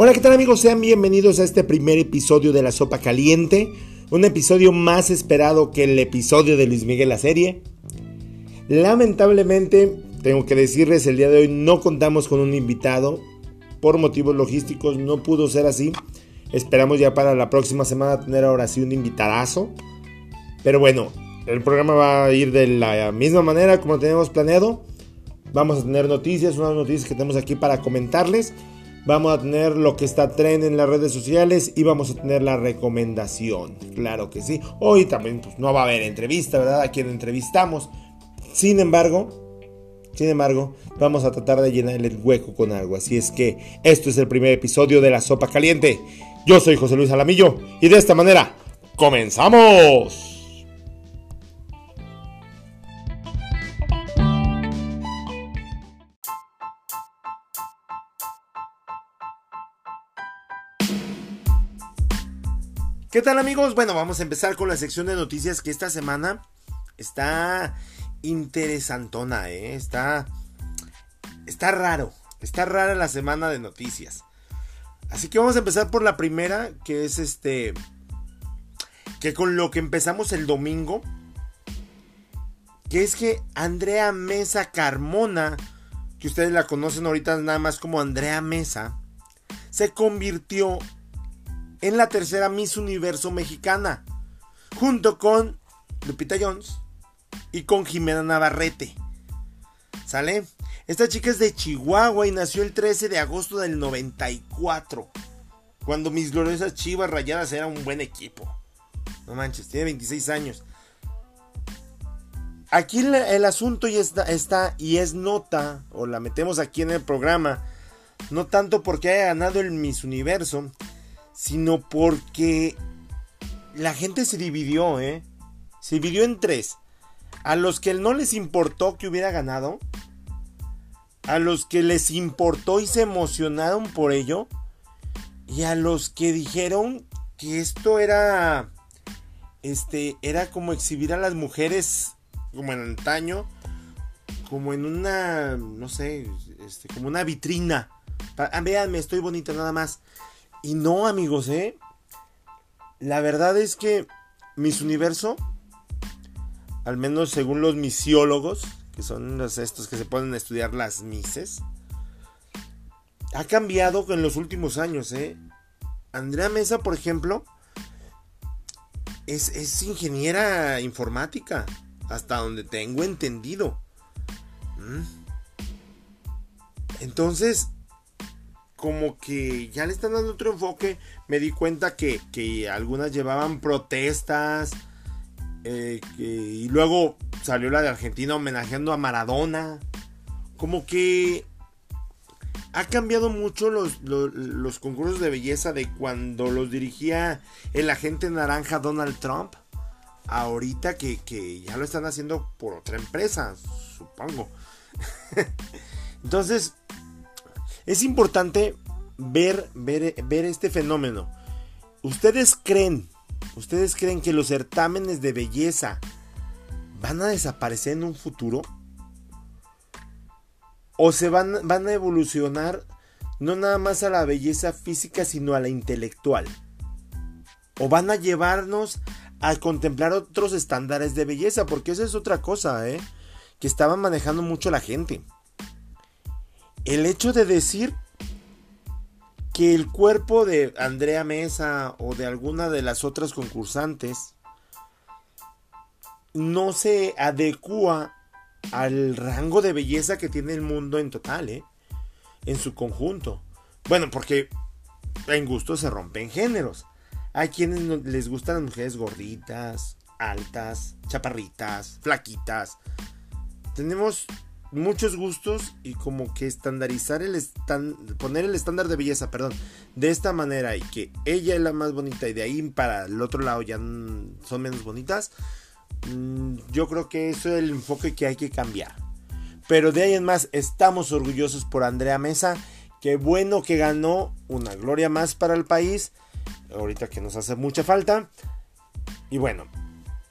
Hola, ¿qué tal amigos? Sean bienvenidos a este primer episodio de La Sopa Caliente. Un episodio más esperado que el episodio de Luis Miguel la serie. Lamentablemente, tengo que decirles, el día de hoy no contamos con un invitado. Por motivos logísticos no pudo ser así. Esperamos ya para la próxima semana tener ahora sí un invitadazo. Pero bueno, el programa va a ir de la misma manera como tenemos planeado. Vamos a tener noticias, unas noticias que tenemos aquí para comentarles. Vamos a tener lo que está tren en las redes sociales y vamos a tener la recomendación. Claro que sí. Hoy también pues, no va a haber entrevista, ¿verdad? A quien entrevistamos. Sin embargo, sin embargo, vamos a tratar de llenar el hueco con algo. Así es que esto es el primer episodio de La Sopa Caliente. Yo soy José Luis Alamillo y de esta manera, ¡comenzamos! ¿Qué tal amigos? Bueno, vamos a empezar con la sección de noticias que esta semana está interesantona, ¿eh? Está, está raro, está rara la semana de noticias. Así que vamos a empezar por la primera, que es este, que con lo que empezamos el domingo, que es que Andrea Mesa Carmona, que ustedes la conocen ahorita nada más como Andrea Mesa, se convirtió en la tercera Miss Universo mexicana, junto con Lupita Jones y con Jimena Navarrete. ¿Sale? Esta chica es de Chihuahua y nació el 13 de agosto del 94, cuando mis gloriosas chivas rayadas eran un buen equipo. No manches, tiene 26 años. Aquí el, asunto ya está, y es nota, o la metemos aquí en el programa, no tanto porque haya ganado el Miss Universo, sino porque la gente se dividió, ¿eh? Se dividió en tres. A los que no les importó que hubiera ganado, a los que les importó y se emocionaron por ello, y a los que dijeron que esto era este era como exhibir a las mujeres como en antaño como en una no sé este, como una vitrina ah, véanme estoy bonita nada más y no, amigos, ¿eh? La verdad es que Miss Universo, al menos según los misiólogos, que son los estos que se a estudiar las mises, ha cambiado en los últimos años, ¿eh? Andrea Mesa, por ejemplo, es, es ingeniera informática, hasta donde tengo entendido. ¿Mm? Entonces, como que ya le están dando otro enfoque. Me di cuenta que, algunas llevaban protestas. Eh, y luego salió la de Argentina homenajeando a Maradona. Como que ha cambiado mucho los, los, concursos de belleza de cuando los dirigía el agente naranja Donald Trump. Ahorita que, que ya lo están haciendo por otra empresa, supongo. Entonces, es importante ver, ver, ver este fenómeno. ¿Ustedes creen, ustedes creen que los certámenes de belleza van a desaparecer en un futuro? ¿O se van, van a evolucionar no nada más a la belleza física, sino a la intelectual? ¿O van a llevarnos a contemplar otros estándares de belleza? Porque esa es otra cosa, ¿eh? Que estaban manejando mucho la gente el hecho de decir que el cuerpo de Andrea Mesa o de alguna de las otras concursantes no se adecua al rango de belleza que tiene el mundo en total, ¿eh? en su conjunto. Bueno, porque en gusto se rompen géneros. Hay quienes les gustan las mujeres gorditas, altas, chaparritas, flaquitas. Tenemos muchos gustos y como que estandarizar el poner el estándar de belleza, perdón, de esta manera y que ella es la más bonita y de ahí para el otro lado ya son menos bonitas, mm, yo creo que eso es el enfoque que hay que cambiar. Pero de ahí en más estamos orgullosos por Andrea Mesa, qué bueno que ganó una gloria más para el país, ahorita que nos hace mucha falta. Y bueno,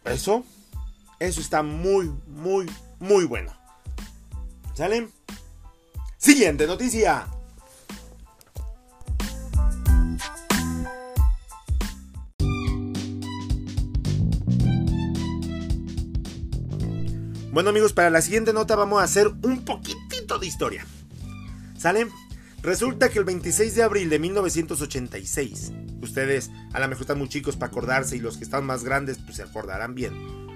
eso eso está muy muy muy bueno. ¿Sale? Siguiente noticia. Bueno amigos, para la siguiente nota vamos a hacer un poquitito de historia. ¿Sale? Resulta que el 26 de abril de 1986, ustedes a lo mejor están muy chicos para acordarse y los que están más grandes pues se acordarán bien.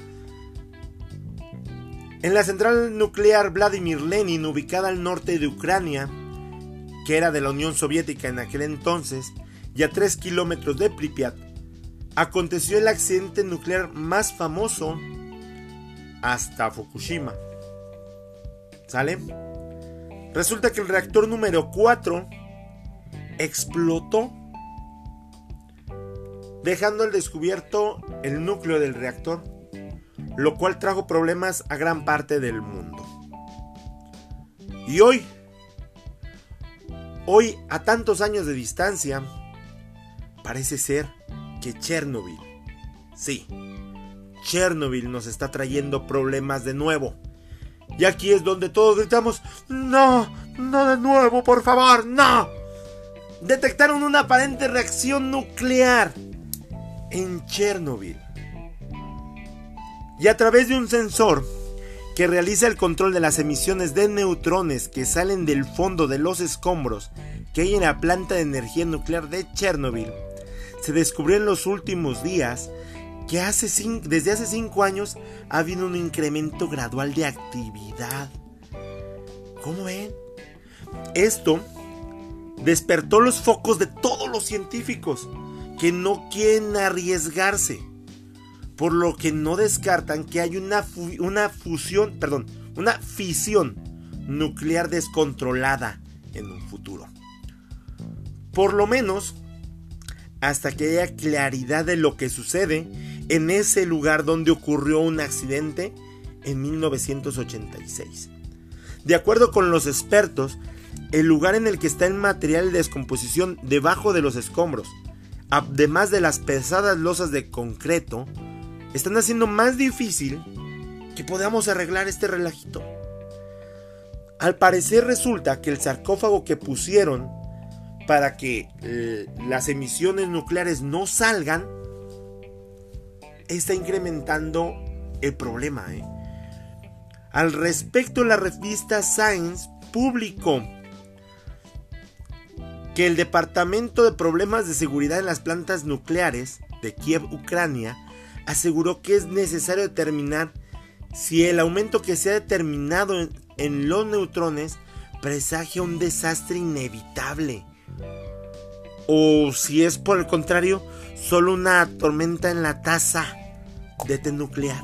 En la central nuclear Vladimir Lenin, ubicada al norte de Ucrania, que era de la Unión Soviética en aquel entonces, y a 3 kilómetros de Pripyat, aconteció el accidente nuclear más famoso hasta Fukushima. ¿Sale? Resulta que el reactor número 4 explotó, dejando al descubierto el núcleo del reactor, lo cual trajo problemas a gran parte del mundo. Y hoy, hoy a tantos años de distancia, parece ser que Chernobyl, sí, Chernobyl nos está trayendo problemas de nuevo. Y aquí es donde todos gritamos, no, no de nuevo, por favor, no. Detectaron una aparente reacción nuclear en Chernobyl. Y a través de un sensor que realiza el control de las emisiones de neutrones que salen del fondo de los escombros que hay en la planta de energía nuclear de Chernobyl, se descubrió en los últimos días que desde hace 5 años ha habido un incremento gradual de actividad. ¿Cómo ven? Esto despertó los focos de todos los científicos que no quieren arriesgarse, por lo que no descartan que hay una, una fusión, perdón, una fisión nuclear descontrolada en un futuro. Por lo menos hasta que haya claridad de lo que sucede en ese lugar donde ocurrió un accidente en 1986. De acuerdo con los expertos, el lugar en el que está el material de descomposición debajo de los escombros, además de las pesadas losas de concreto, están haciendo más difícil que podamos arreglar este relajito. Al parecer resulta que el sarcófago que pusieron para que eh, las emisiones nucleares no salgan está incrementando el problema. ¿eh? Al respecto, la revista Science publicó que el Departamento de Problemas de Seguridad en las Plantas Nucleares de Kiev, Ucrania, aseguró que es necesario determinar si el aumento que se ha determinado en, los neutrones presagia un desastre inevitable. O si es por el contrario, solo una tormenta en la taza de té nuclear.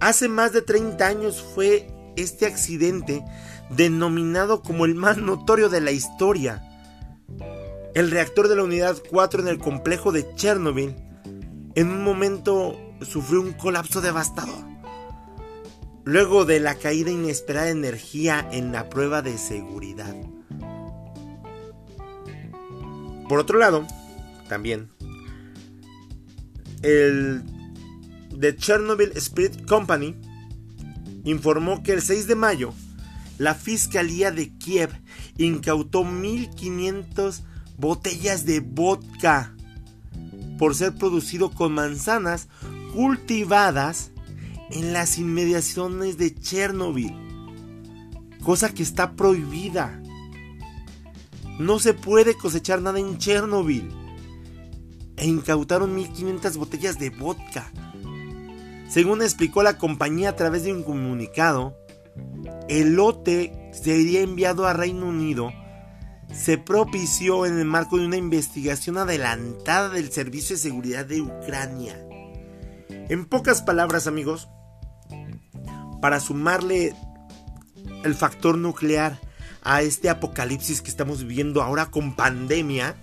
Hace más de 30 años fue este accidente denominado como el más notorio de la historia. El reactor de la unidad 4 en el complejo de Chernobyl en un momento sufrió un colapso devastador. Luego de la caída inesperada de energía en la prueba de seguridad. Por otro lado, también el The Chernobyl Spirit Company informó que el 6 de mayo la Fiscalía de Kiev incautó 1.500 botellas de vodka por ser producido con manzanas cultivadas en las inmediaciones de Chernobyl, cosa que está prohibida. No se puede cosechar nada en Chernobyl e incautaron 1.500 botellas de vodka. Según explicó la compañía a través de un comunicado, el lote sería enviado a Reino Unido. Se propició en el marco de una investigación adelantada del Servicio de Seguridad de Ucrania. En pocas palabras, amigos, para sumarle el factor nuclear a este apocalipsis que estamos viviendo ahora con pandemia,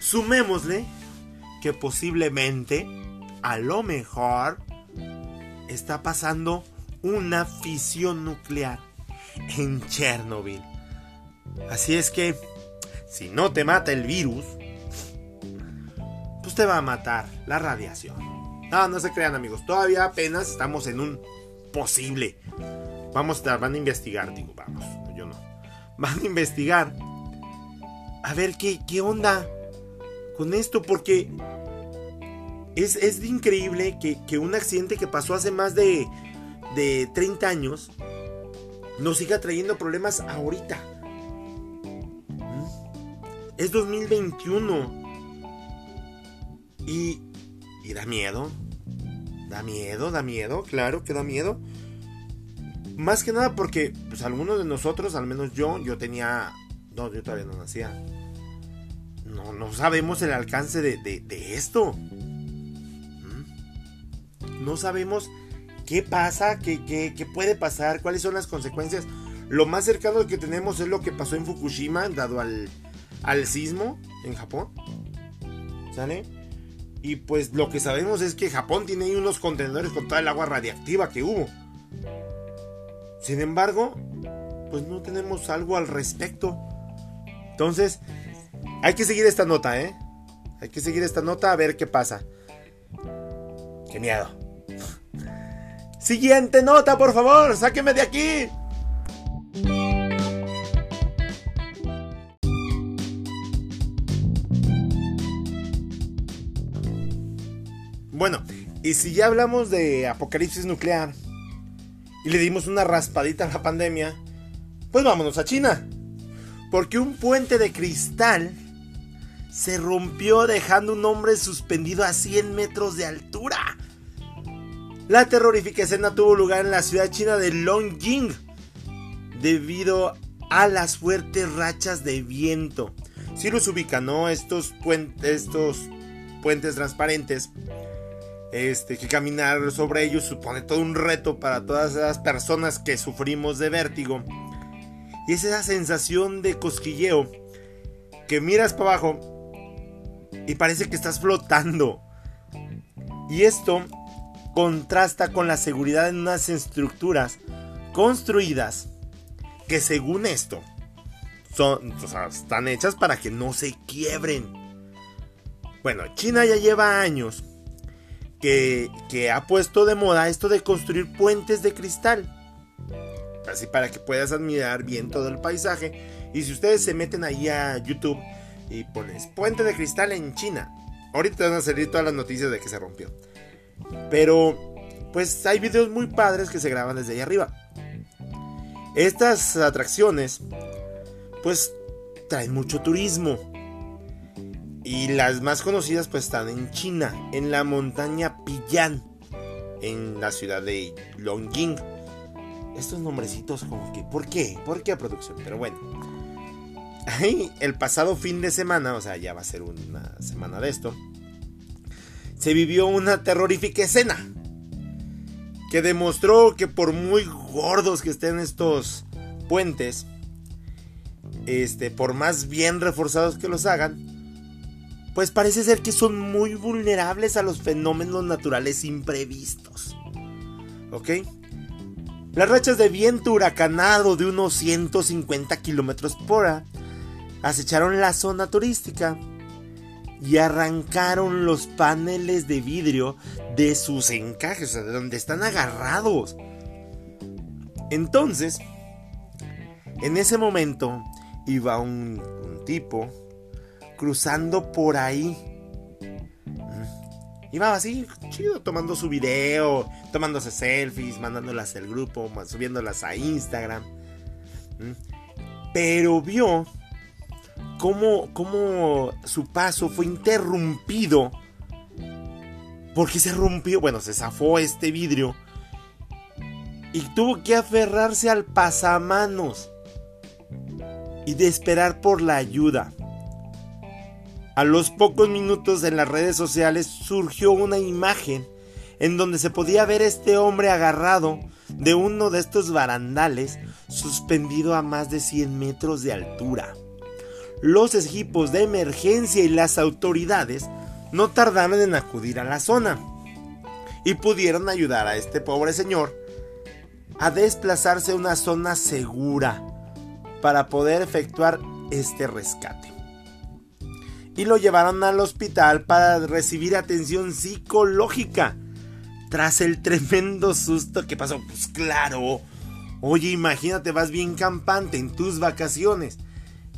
sumémosle que posiblemente, a lo mejor, está pasando una fisión nuclear en Chernobyl. Así es que, si no te mata el virus, pues te va a matar la radiación. No, no se crean amigos, todavía apenas estamos en un posible. Vamos a, van a investigar, digo, vamos, yo no. Van a investigar. A ver qué, qué onda con esto porque es, es increíble que, un accidente que pasó hace más de, de 30 años nos siga trayendo problemas ahorita. ¿Mm? Es 2021. Y, y da miedo. Da miedo, da miedo, claro que da miedo. Más que nada porque, pues algunos de nosotros, al menos yo, yo tenía... No, yo todavía no nacía. No, no sabemos el alcance de, de esto. No sabemos qué pasa, qué, puede pasar, cuáles son las consecuencias. Lo más cercano que tenemos es lo que pasó en Fukushima, dado al, al sismo en Japón. ¿Sale? Y pues lo que sabemos es que Japón tiene ahí unos contenedores con toda el agua radiactiva que hubo. Sin embargo, pues no tenemos algo al respecto. Entonces, hay que seguir esta nota, ¿eh? Hay que seguir esta nota a ver qué pasa. Qué miedo. Siguiente nota, por favor, sáqueme de aquí. Bueno, y si ya hablamos de apocalipsis nuclear y le dimos una raspadita a la pandemia, pues vámonos a China. Porque un puente de cristal se rompió dejando un hombre suspendido a 100 metros de altura. La terrorífica escena tuvo lugar en la ciudad china de Longjing debido a las fuertes rachas de viento. Si los ubican, ¿no? Estos, estos puentes transparentes. Este, que caminar sobre ellos supone todo un reto para todas esas personas que sufrimos de vértigo. Y es esa sensación de cosquilleo que miras para abajo y parece que estás flotando. Y esto contrasta con la seguridad en unas estructuras construidas que según esto son, están hechas para que no se quiebren. Bueno, China ya lleva años que, ha puesto de moda esto de construir puentes de cristal. Así para que puedas admirar bien todo el paisaje. Y si ustedes se meten ahí a YouTube y pones puente de cristal en China, ahorita van a salir todas las noticias de que se rompió. Pero, pues hay videos muy padres que se graban desde ahí arriba. Estas atracciones, pues, traen mucho turismo. Y las más conocidas, pues, están en China, en la montaña Piyan, en la ciudad de Longjing. Estos nombrecitos, como que, ¿por qué? ¿Por qué producción? Pero bueno. Ahí, el pasado fin de semana, o sea, ya va a ser una semana de esto se vivió una terrorífica escena que demostró que por muy gordos que estén estos puentes, este, por más bien reforzados que los hagan, pues parece ser que son muy vulnerables a los fenómenos naturales imprevistos. ¿Ok? Las rachas de viento huracanado de unos 150 kilómetros por hora acecharon la zona turística y arrancaron los paneles de vidrio de sus encajes, o sea, de donde están agarrados. Entonces, en ese momento iba un, tipo cruzando por ahí. Mm. Iba así, chido, tomando su video, tomándose selfies, mandándolas al grupo, subiéndolas a Instagram. Mm. Pero vio cómo, su paso fue interrumpido porque se rompió, bueno, se zafó este vidrio y tuvo que aferrarse al pasamanos y de esperar por la ayuda. A los pocos minutos en las redes sociales surgió una imagen en donde se podía ver este hombre agarrado de uno de estos barandales suspendido a más de 100 metros de altura los equipos de emergencia y las autoridades no tardaron en acudir a la zona y pudieron ayudar a este pobre señor a desplazarse a una zona segura para poder efectuar este rescate. Y lo llevaron al hospital para recibir atención psicológica. Tras el tremendo susto que pasó, pues claro. Oye, imagínate, vas bien campante en tus vacaciones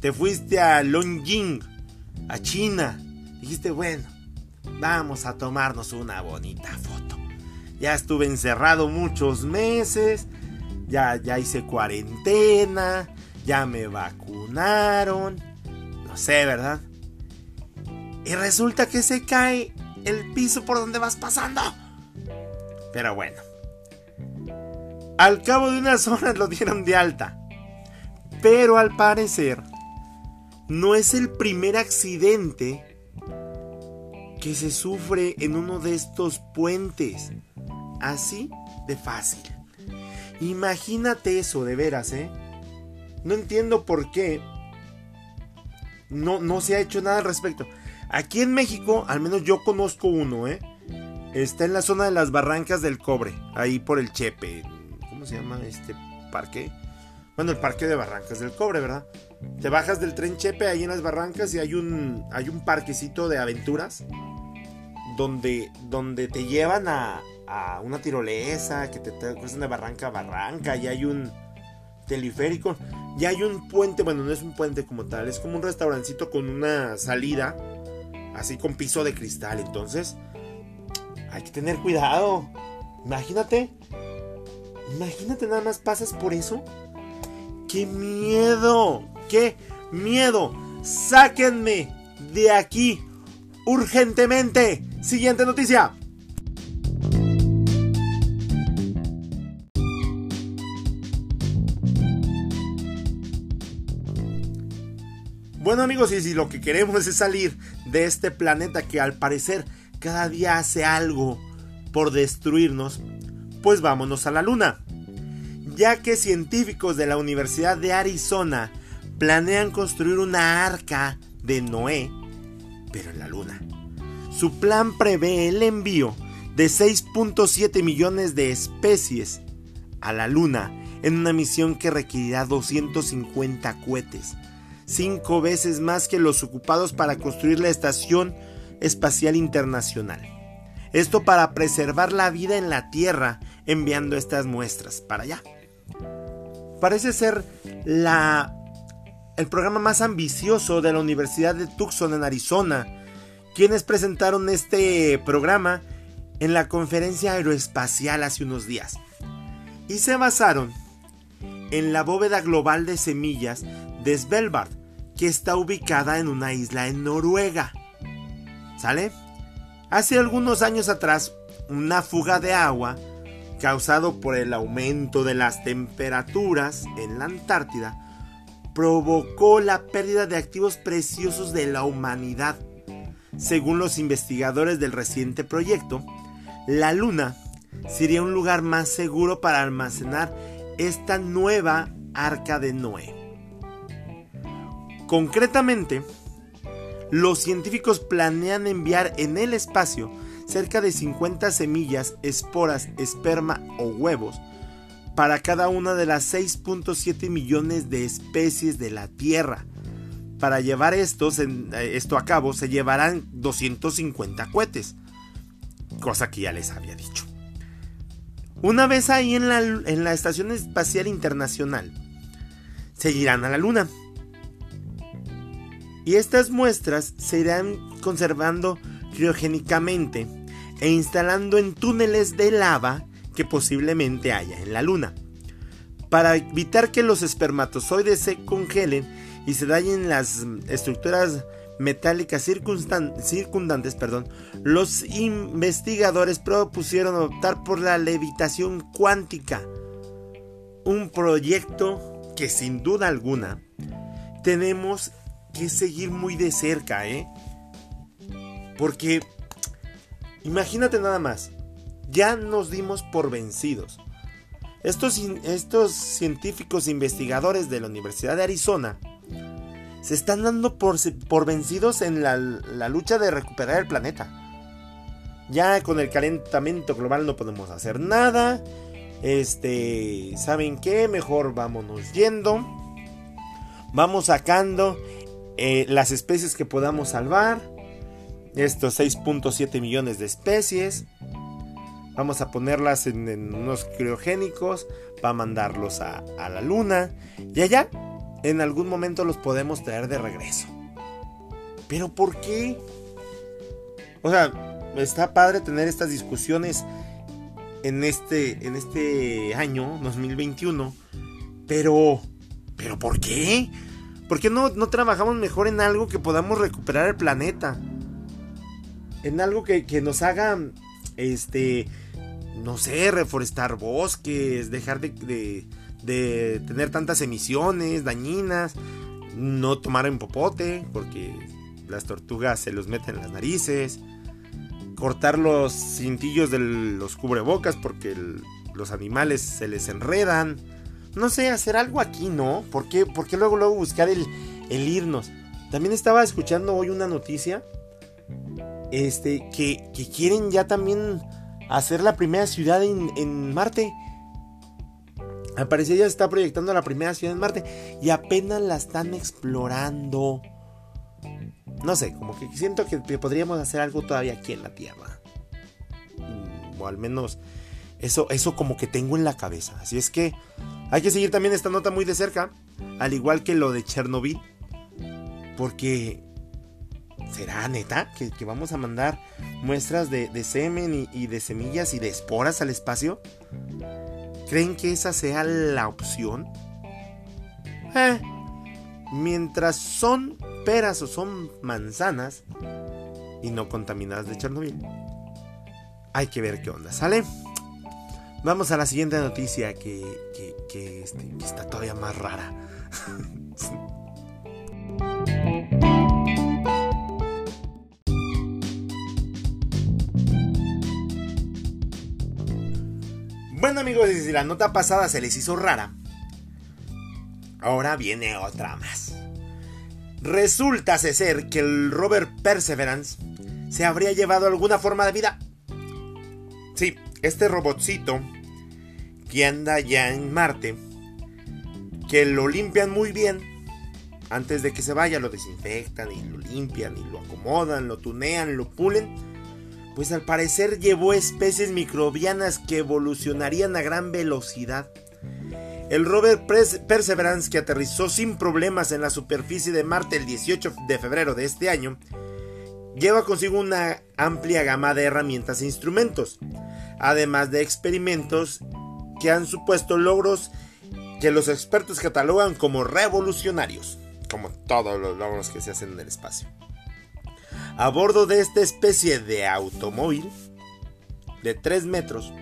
te fuiste a Longjing, a China. Dijiste, bueno, vamos a tomarnos una bonita foto. Ya estuve encerrado muchos meses, ya, ya hice cuarentena, ya me vacunaron, no sé, ¿verdad? Y resulta que se cae el piso por donde vas pasando. Pero bueno. Al cabo de unas horas lo dieron de alta. Pero al parecer, no es el primer accidente que se sufre en uno de estos puentes. Así de fácil. Imagínate eso, de veras, ¿eh? No entiendo por qué no, no se ha hecho nada al respecto. Aquí en México, al menos yo conozco uno, ¿eh? Está en la zona de las Barrancas del Cobre, ahí por el Chepe. ¿Cómo se llama este parque? Bueno, el parque de Barrancas del Cobre, ¿verdad? Te bajas del tren Chepe ahí en las Barrancas y hay un, hay un parquecito de aventuras donde, donde te llevan a, a una tirolesa, que te, te de barranca a barranca, y hay un teleférico, y hay un puente, bueno, no es un puente como tal, es como un restaurancito con una salida, así con piso de cristal, entonces hay que tener cuidado. Imagínate, imagínate nada más pasas por eso. ¡Qué miedo! ¡Qué miedo! ¡Sáquenme de aquí! ¡Urgentemente! Siguiente noticia. Bueno amigos, y si lo que queremos es salir de este planeta que al parecer cada día hace algo por destruirnos, pues vámonos a la Luna. Ya que científicos de la Universidad de Arizona planean construir una arca de Noé, pero en la Luna. Su plan prevé el envío de 6.7 millones de especies a la Luna en una misión que requerirá 250 cohetes cinco veces más que los ocupados para construir la Estación Espacial Internacional. Esto para preservar la vida en la Tierra enviando estas muestras para allá. Parece ser la, el programa más ambicioso de la Universidad de Tucson en Arizona, quienes presentaron este programa en la conferencia aeroespacial hace unos días. Y se basaron en la bóveda global de semillas de Svelbard, que está ubicada en una isla en Noruega. ¿Sale? Hace algunos años atrás, una fuga de agua causado por el aumento de las temperaturas en la Antártida provocó la pérdida de activos preciosos de la humanidad. Según los investigadores del reciente proyecto, la Luna sería un lugar más seguro para almacenar esta nueva arca de Noé. Concretamente, los científicos planean enviar en el espacio cerca de 50 semillas, esporas, esperma o huevos para cada una de las 6.7 millones de especies de la Tierra. Para llevar eh, esto a cabo se llevarán 250 cohetes, cosa que ya les había dicho. Una vez ahí en la, en la Estación Espacial Internacional, se irán a la Luna y estas muestras se irán conservando criogénicamente e instalando en túneles de lava que posiblemente haya en la Luna. Para evitar que los espermatozoides se congelen y se dañen las estructuras metálicas circundantes, perdón, los investigadores propusieron optar por la levitación cuántica, un proyecto que sin duda alguna tenemos que seguir muy de cerca, ¿eh? Porque imagínate nada más, ya nos dimos por vencidos. Estos, estos científicos investigadores de la Universidad de Arizona se están dando por, por vencidos en la, la lucha de recuperar el planeta. Ya con el calentamiento global no podemos hacer nada. Este, ¿saben qué? Mejor vámonos yendo. Vamos sacando eh, las especies que podamos salvar. Estos 6.7 millones de especies. Vamos a ponerlas en, unos criogénicos para mandarlos a, a la luna. Y allá, en algún momento los podemos traer de regreso. Pero ¿por qué? O sea, está padre tener estas discusiones en este, en este año 2021. Pero, pero ¿por qué? ¿Por qué no, no trabajamos mejor en algo que podamos recuperar el planeta? En algo que, que nos haga, este, no sé, reforestar bosques, dejar de, de, tener tantas emisiones dañinas, no tomar en popote, porque las tortugas se los meten en las narices, cortar los cintillos de los cubrebocas porque los animales se les enredan. No sé, hacer algo aquí, ¿no? ¿Por qué, luego, luego buscar el, el irnos? También estaba escuchando hoy una noticia este, que, que quieren ya también hacer la primera ciudad en, Marte. Al ya se está proyectando la primera ciudad en Marte y apenas la están explorando. No sé, como que siento que podríamos hacer algo todavía aquí en la Tierra. Mm, o al menos eso, eso como que tengo en la cabeza. Así es que hay que seguir también esta nota muy de cerca. Al igual que lo de Chernobyl. Porque ¿Será neta que, vamos a mandar muestras de, semen y, de semillas y de esporas al espacio? ¿Creen que esa sea la opción? Eh, mientras son peras o son manzanas y no contaminadas de Chernobyl, hay que ver qué onda, ¿sale? Vamos a la siguiente noticia que, que este, está todavía más rara. Bueno amigos, si la nota pasada se les hizo rara, ahora viene otra más. Resulta ser que el Robert Perseverance se habría llevado alguna forma de vida. Sí, este robotcito que anda ya en Marte, que lo limpian muy bien, antes de que se vaya lo desinfectan y lo limpian y lo acomodan, lo tunean, lo pulen pues al parecer llevó especies microbianas que evolucionarían a gran velocidad. El rover Perseverance, que aterrizó sin problemas en la superficie de Marte el 18 de febrero de este año, lleva consigo una amplia gama de herramientas e instrumentos, además de experimentos que han supuesto logros que los expertos catalogan como revolucionarios, como todos los logros que se hacen en el espacio. A bordo de esta especie de automóvil de 3 metros,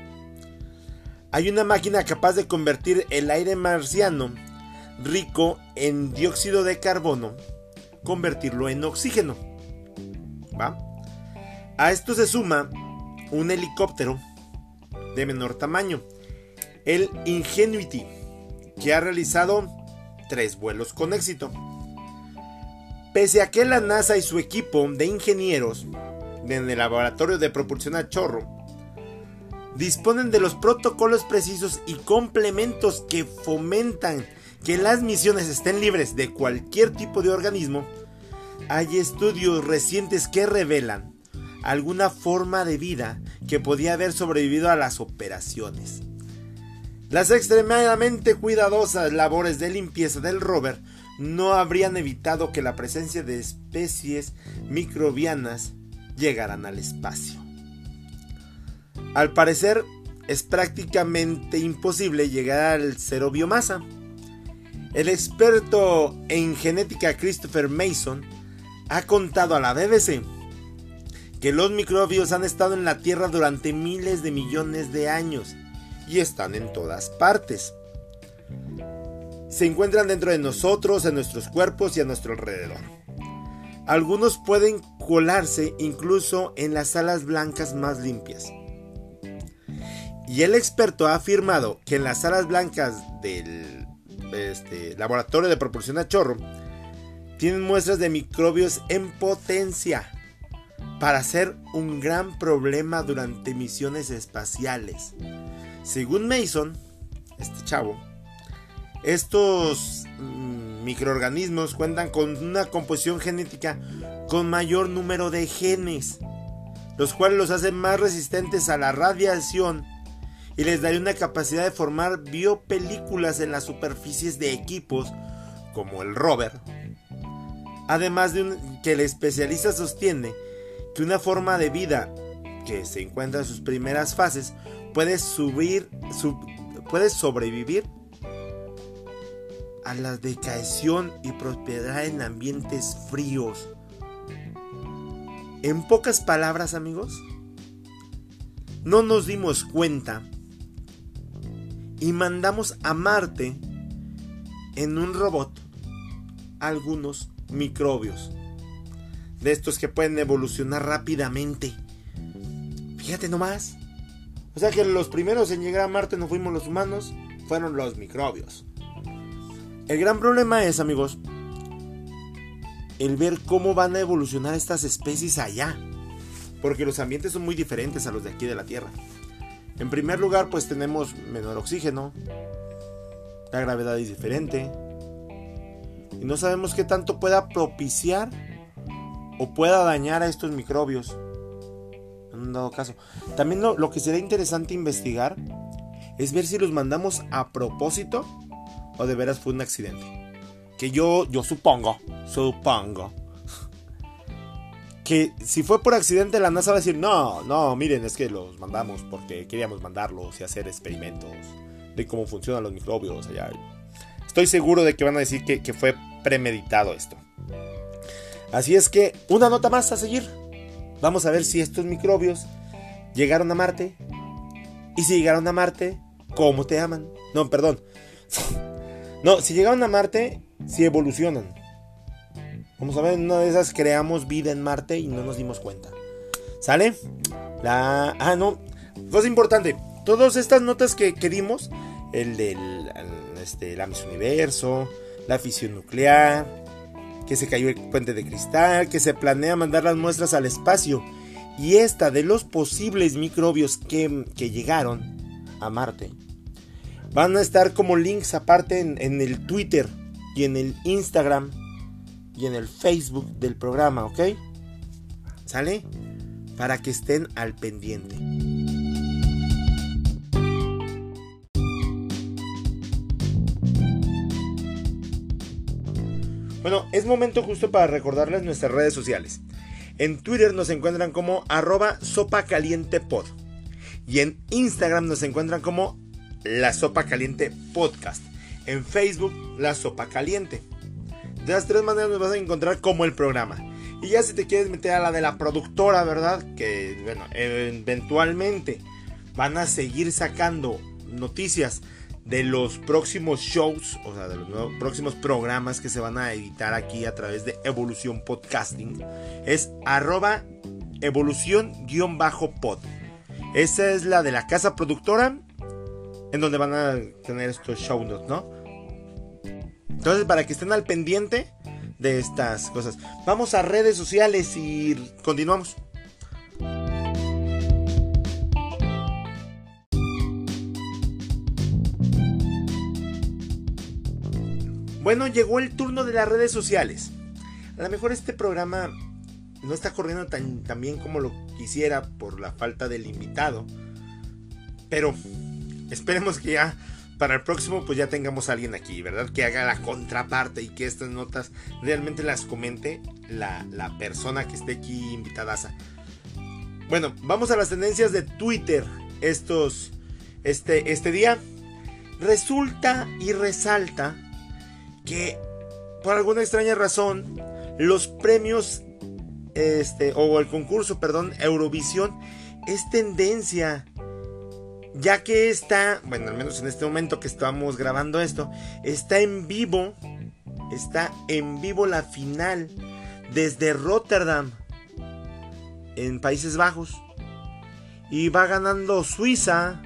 hay una máquina capaz de convertir el aire marciano rico en dióxido de carbono, convertirlo en oxígeno. ¿Va? A esto se suma un helicóptero de menor tamaño, el Ingenuity, que ha realizado tres vuelos con éxito. Pese a que la NASA y su equipo de ingenieros en el laboratorio de propulsión a chorro disponen de los protocolos precisos y complementos que fomentan que las misiones estén libres de cualquier tipo de organismo, hay estudios recientes que revelan alguna forma de vida que podía haber sobrevivido a las operaciones. Las extremadamente cuidadosas labores de limpieza del rover no habrían evitado que la presencia de especies microbianas llegaran al espacio. Al parecer, es prácticamente imposible llegar al cero biomasa. El experto en genética Christopher Mason ha contado a la BBC que los microbios han estado en la Tierra durante miles de millones de años y están en todas partes se encuentran dentro de nosotros, en nuestros cuerpos y a nuestro alrededor. Algunos pueden colarse incluso en las alas blancas más limpias. Y el experto ha afirmado que en las alas blancas del este, laboratorio de propulsión a chorro tienen muestras de microbios en potencia para ser un gran problema durante misiones espaciales. Según Mason, este chavo, estos mm, microorganismos cuentan con una composición genética con mayor número de genes, los cuales los hacen más resistentes a la radiación y les daría una capacidad de formar biopelículas en las superficies de equipos como el rover. Además de que el especialista sostiene una forma de vida que se encuentra en sus primeras fases puede subir, puede sobrevivir a la decaeción y prosperar en ambientes fríos. En pocas palabras, amigos, no nos dimos cuenta y mandamos a Marte en un robot algunos microbios. De estos que pueden evolucionar rápidamente. Fíjate nomás. O sea que los primeros en llegar a Marte no fuimos los humanos, fueron los microbios. El gran problema es, amigos, el ver cómo van a evolucionar estas especies allá. Porque los ambientes son muy diferentes a los de aquí de la Tierra. En primer lugar, pues tenemos menor oxígeno. La gravedad es diferente. Y no sabemos qué tanto pueda propiciar o pueda dañar a estos microbios. En un dado caso. También lo, que sería interesante investigar es ver si los mandamos a propósito o de veras fue un accidente. Que yo, yo supongo, supongo que si fue por accidente la NASA va a decir, no, no, miren, es que los mandamos porque queríamos mandarlos y hacer experimentos de cómo funcionan los microbios. Estoy seguro de que van a decir que fue premeditado esto. Así es que, una nota más a seguir. Vamos a ver si estos microbios llegaron a Marte. Y si llegaron a Marte, ¿cómo te aman? No, perdón. No, si llegaron a Marte, si evolucionan. Vamos a ver, en una de esas creamos vida en Marte y no nos dimos cuenta. ¿Sale? La... Ah, no. Cosa importante. Todas estas notas que, dimos, el del este, el Universo, la fisión nuclear, que se cayó el puente de cristal, que se planea mandar las muestras al espacio, y esta de los posibles microbios que, que llegaron a Marte, van a estar como links aparte en, en el Twitter y en el Instagram y en el Facebook del programa, ¿ok? ¿Sale? Para que estén al pendiente. Bueno, es momento justo para recordarles nuestras redes sociales. En Twitter nos encuentran como arroba sopa caliente. Y en Instagram nos encuentran como la sopa caliente podcast. En Facebook la sopa caliente. De las tres maneras nos vas a encontrar como el programa. Y ya si te quieres meter a la de la productora, ¿verdad? Que, bueno, eventualmente van a seguir sacando noticias de los próximos shows, o sea, de los próximos programas que se van a editar aquí a través de Evolución Podcasting. Es arroba evolución-pod. Esa es la de la casa productora, en donde van a tener estos show notes, ¿no? Entonces, para que estén al pendiente de estas cosas. Vamos a redes sociales y continuamos. Bueno, llegó el turno de las redes sociales. A lo mejor este programa no está corriendo tan, bien como lo quisiera por la falta del invitado. Pero esperemos que ya para el próximo pues ya tengamos a alguien aquí, ¿verdad? Que haga la contraparte y que estas notas realmente las comente la, persona que esté aquí invitada. Bueno, vamos a las tendencias de Twitter estos, este, este día. Resulta y resalta que por alguna extraña razón los premios este o el concurso, perdón, Eurovisión es tendencia ya que está, bueno, al menos en este momento que estamos grabando esto, está en vivo, está en vivo la final desde Rotterdam, en Países Bajos. Y va ganando Suiza,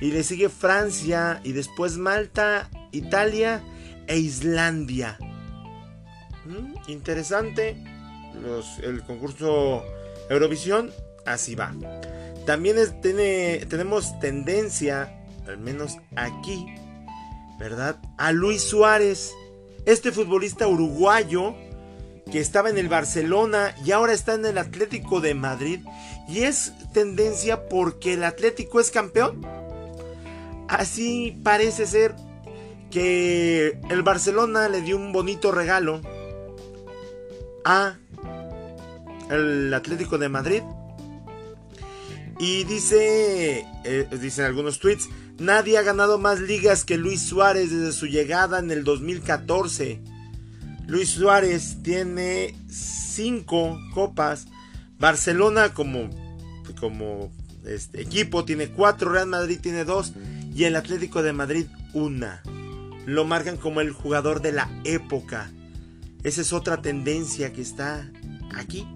y le sigue Francia, y después Malta, Italia e Islandia. Mm, interesante. el concurso Eurovisión, así va. También tiene, tenemos tendencia, al menos aquí, ¿verdad? A Luis Suárez, este futbolista uruguayo que estaba en el Barcelona y ahora está en el Atlético de Madrid. Y es tendencia porque el Atlético es campeón. Así parece ser que el Barcelona le dio un bonito regalo a el Atlético de Madrid. Y dice, eh, dicen algunos tweets, nadie ha ganado más ligas que Luis Suárez desde su llegada en el 2014. Luis Suárez tiene cinco copas. Barcelona como, como este, equipo tiene cuatro. Real Madrid tiene dos. Y el Atlético de Madrid una. Lo marcan como el jugador de la época. Esa es otra tendencia que está aquí.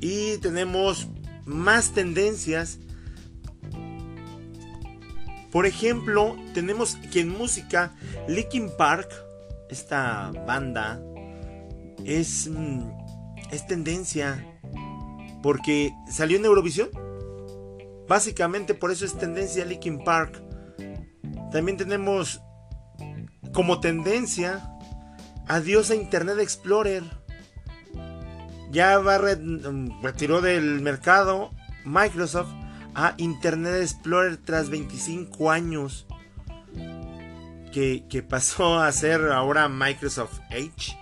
Y tenemos más tendencias. Por ejemplo, tenemos que en música, Linkin Park, esta banda, es, mm, es tendencia. Porque salió en Eurovisión. Básicamente por eso es tendencia Linkin Park. También tenemos como tendencia adiós a Internet Explorer. Ya va retiró del mercado Microsoft a Internet Explorer tras 25 años. Que, pasó a ser ahora Microsoft Edge.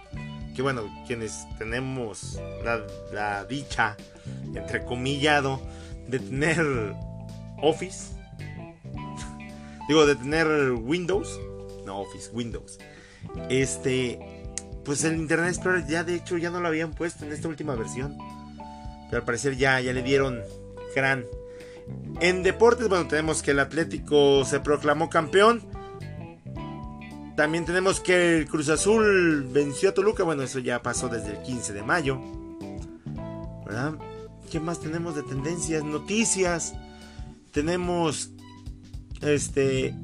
Que bueno, quienes tenemos la, la dicha, entre comillado, de tener Office. Digo, de tener Windows. No, Office, Windows. Este, pues el Internet Explorer ya de hecho ya no lo habían puesto en esta última versión. Pero al parecer ya, ya le dieron gran. En deportes, bueno, tenemos que el Atlético se proclamó campeón. También tenemos que el Cruz Azul venció a Toluca. Bueno, eso ya pasó desde el 15 de mayo. ¿Verdad? ¿Qué más tenemos de tendencias? Noticias. Tenemos este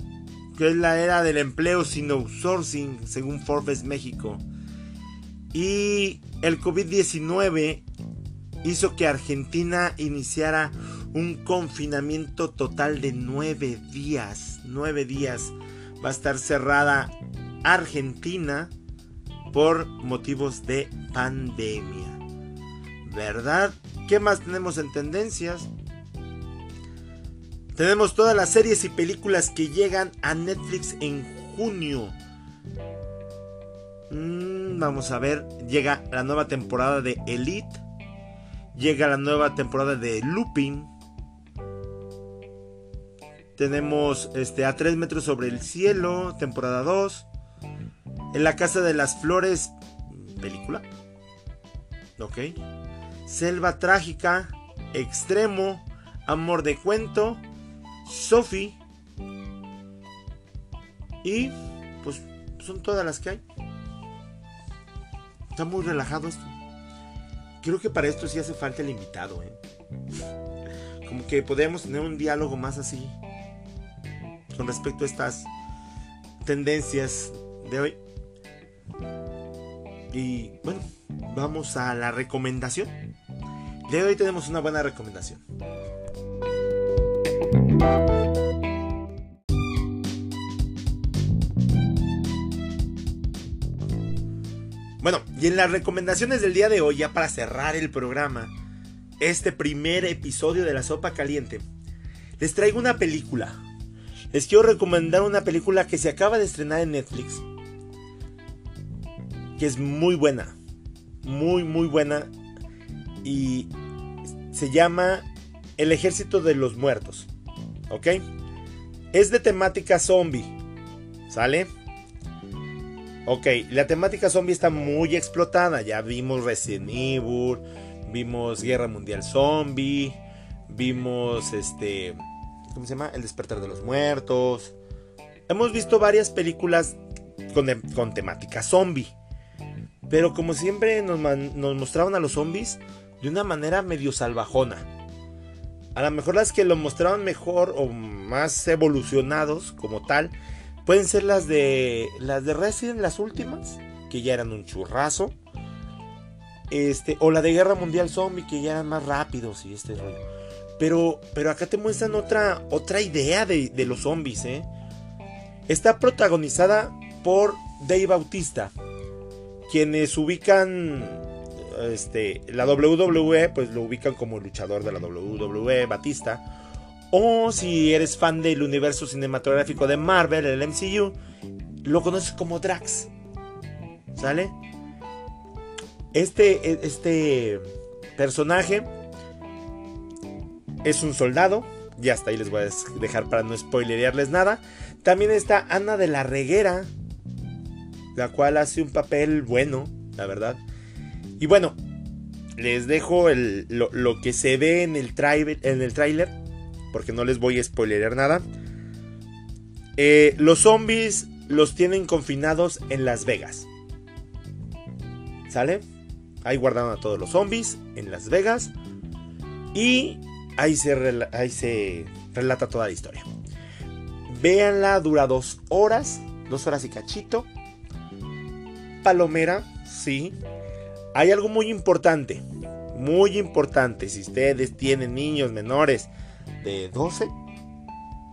que es la era del empleo sin outsourcing, según Forbes México. Y el COVID-19 hizo que Argentina iniciara un confinamiento total de nueve días. Nueve días va a estar cerrada Argentina por motivos de pandemia. ¿Verdad? ¿Qué más tenemos en tendencias? Tenemos todas las series y películas que llegan a Netflix en junio. Mm, vamos a ver, llega la nueva temporada de Elite. Llega la nueva temporada de Lupin. Tenemos este, A 3 metros sobre el cielo, temporada 2. En la Casa de las Flores, película. Ok. Selva Trágica, Extremo, Amor de Cuento Sophie. Y pues son todas las que hay. Está muy relajado esto. Creo que para esto sí hace falta el invitado, ¿eh? Como que podemos tener un diálogo más así. Con respecto a estas tendencias de hoy. Y bueno, vamos a la recomendación. De hoy tenemos una buena recomendación. Bueno, y en las recomendaciones del día de hoy, ya para cerrar el programa, este primer episodio de la sopa caliente, les traigo una película. Les quiero recomendar una película que se acaba de estrenar en Netflix. Que es muy buena. Muy, muy buena. Y se llama El ejército de los muertos. ¿Ok? Es de temática zombie, ¿sale? Ok, la temática zombie está muy explotada. Ya vimos Resident Evil, vimos Guerra Mundial Zombie, vimos este. ¿Cómo se llama? El despertar de los muertos. Hemos visto varias películas con, temática zombie. Pero como siempre nos, nos mostraban a los zombies de una manera medio salvajona. A lo mejor las que lo mostraron mejor o más evolucionados como tal pueden ser las de las de Resident las últimas, que ya eran un churrazo. Este, o la de Guerra Mundial Zombie que ya eran más rápidos y este rollo. Pero, pero acá te muestran otra, otra idea de, de los zombies, ¿eh? Está protagonizada por Dave Bautista, quienes ubican este, la WWE, pues lo ubican como luchador de la WWE, Batista. O si eres fan del universo cinematográfico de Marvel, el MCU, lo conoces como Drax. ¿Sale? Este, este personaje es un soldado. Ya hasta ahí les voy a dejar para no spoilerearles nada. También está Ana de la Reguera, la cual hace un papel bueno, la verdad. Y bueno, les dejo lo, que se ve en el, trailer, en el porque no les voy a spoilerear nada. Eh, los zombies los tienen confinados en Las Vegas. ¿Sale? Ahí guardaron a todos los zombies en Las Vegas. Y ahí se, ahí se relata toda la historia. Véanla, dura dos horas. Dos horas y cachito. Palomera, sí. Hay algo muy importante. Muy importante. Si ustedes tienen niños menores de 12.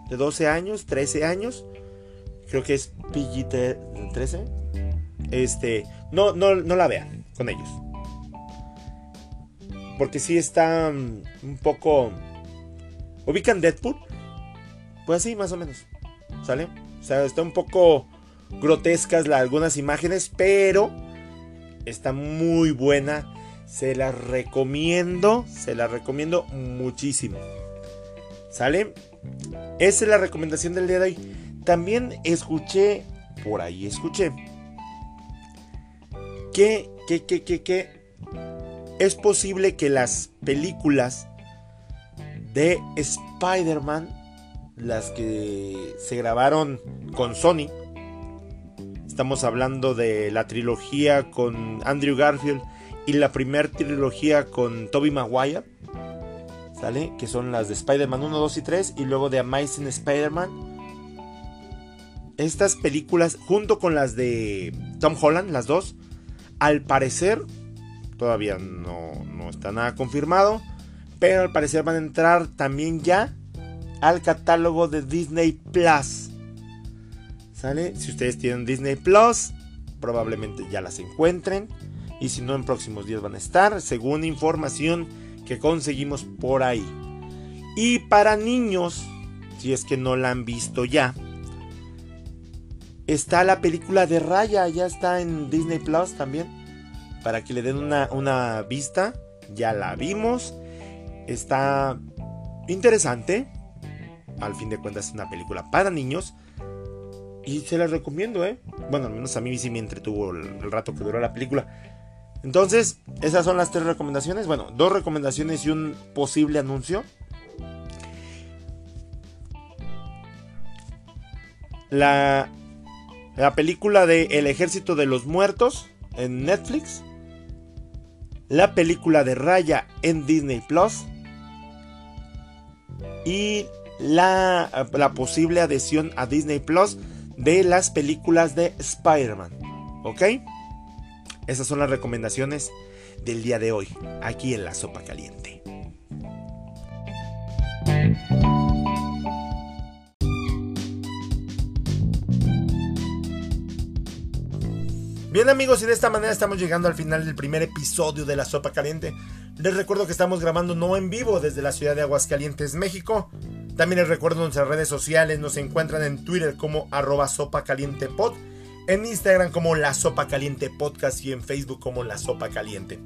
De 12 años, 13 años. Creo que es PG 13. Este. No, no, no la vean con ellos. Porque si está mm, un poco... ¿Ubican Deadpool? Pues así, más o menos. ¿Sale? O sea, está un poco grotescas algunas imágenes, pero está muy buena. Se la recomiendo, se la recomiendo muchísimo. ¿Sale? Esa es la recomendación del día de hoy. También escuché, por ahí escuché, que, que, que, que, que es posible que las películas de Spider-Man, las que se grabaron con Sony, estamos hablando de la trilogía con Andrew Garfield y la primera trilogía con Tobey Maguire, ¿sale? Que son las de Spider-Man 1, 2 y 3 y luego de Amazing Spider-Man. Estas películas, junto con las de Tom Holland, las dos, al parecer Todavía no, está nada confirmado. Pero al parecer van a entrar también ya al catálogo de Disney Plus. ¿Sale? Si ustedes tienen Disney Plus, probablemente ya las encuentren. Y si no, en próximos días van a estar, según información que conseguimos por ahí. Y para niños, si es que no la han visto ya, está la película de Raya, ya está en Disney Plus también para que le den una, vista. Ya la vimos. Está interesante. Al fin de cuentas es una película para niños. Y se la recomiendo, ¿eh? Bueno, al menos a mí sí me entretuvo el, rato que duró la película. Entonces, esas son las tres recomendaciones. Bueno, dos recomendaciones y un posible anuncio. La, la película de El Ejército de los Muertos en Netflix la película de Raya en Disney Plus y la, la, posible adhesión a Disney Plus de las películas de Spider-Man. ¿Ok? Esas son las recomendaciones del día de hoy, aquí en la sopa caliente. Bien amigos, y de esta manera estamos llegando al final del primer episodio de La Sopa Caliente. Les recuerdo que estamos grabando no en vivo desde la ciudad de Aguascalientes, México. También les recuerdo nuestras redes sociales, nos encuentran en Twitter como arroba sopa pod, en Instagram como La Sopa Caliente Podcast y en Facebook como La Sopa Caliente.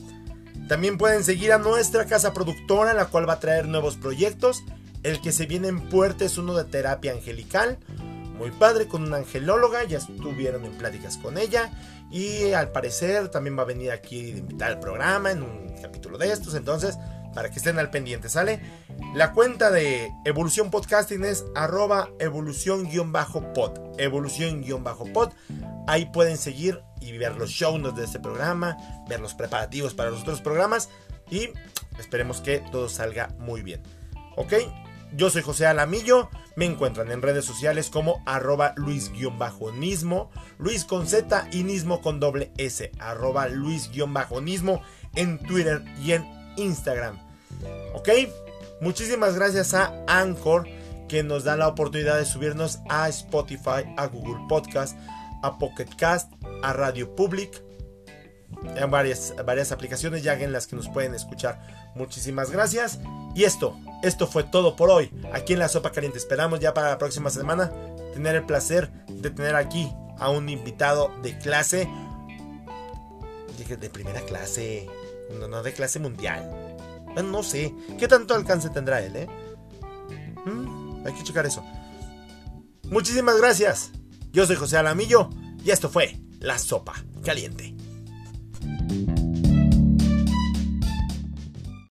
También pueden seguir a nuestra casa productora, la cual va a traer nuevos proyectos. El que se viene en puerta es uno de terapia angelical, muy padre, con una angelóloga, ya estuvieron en pláticas con ella y al parecer también va a venir aquí de invitar al programa en un capítulo de estos. Entonces, para que estén al pendiente, ¿sale? La cuenta de Evolución Podcasting es arroba evolución-pod. Evolución-pod. Ahí pueden seguir y ver los show notes de este programa, ver los preparativos para los otros programas y esperemos que todo salga muy bien. ¿Ok? Yo soy José Alamillo. Me encuentran en redes sociales como arroba luis-nismo, luis con Z y nismo con doble S, arroba luis-nismo en Twitter y en Instagram. ¿Ok? Muchísimas gracias a Anchor que nos da la oportunidad de subirnos a Spotify, a Google Podcast, a Pocket Cast, a Radio Public, en varias, varias aplicaciones ya en las que nos pueden escuchar. Muchísimas gracias. Y esto, esto fue todo por hoy aquí en la Sopa Caliente. Esperamos ya para la próxima semana tener el placer de tener aquí a un invitado de clase de primera clase, no, no de clase mundial. No sé. ¿Qué tanto alcance tendrá él, eh? ¿Mm? Hay que checar eso. Muchísimas gracias. Yo soy José Alamillo y esto fue La Sopa Caliente.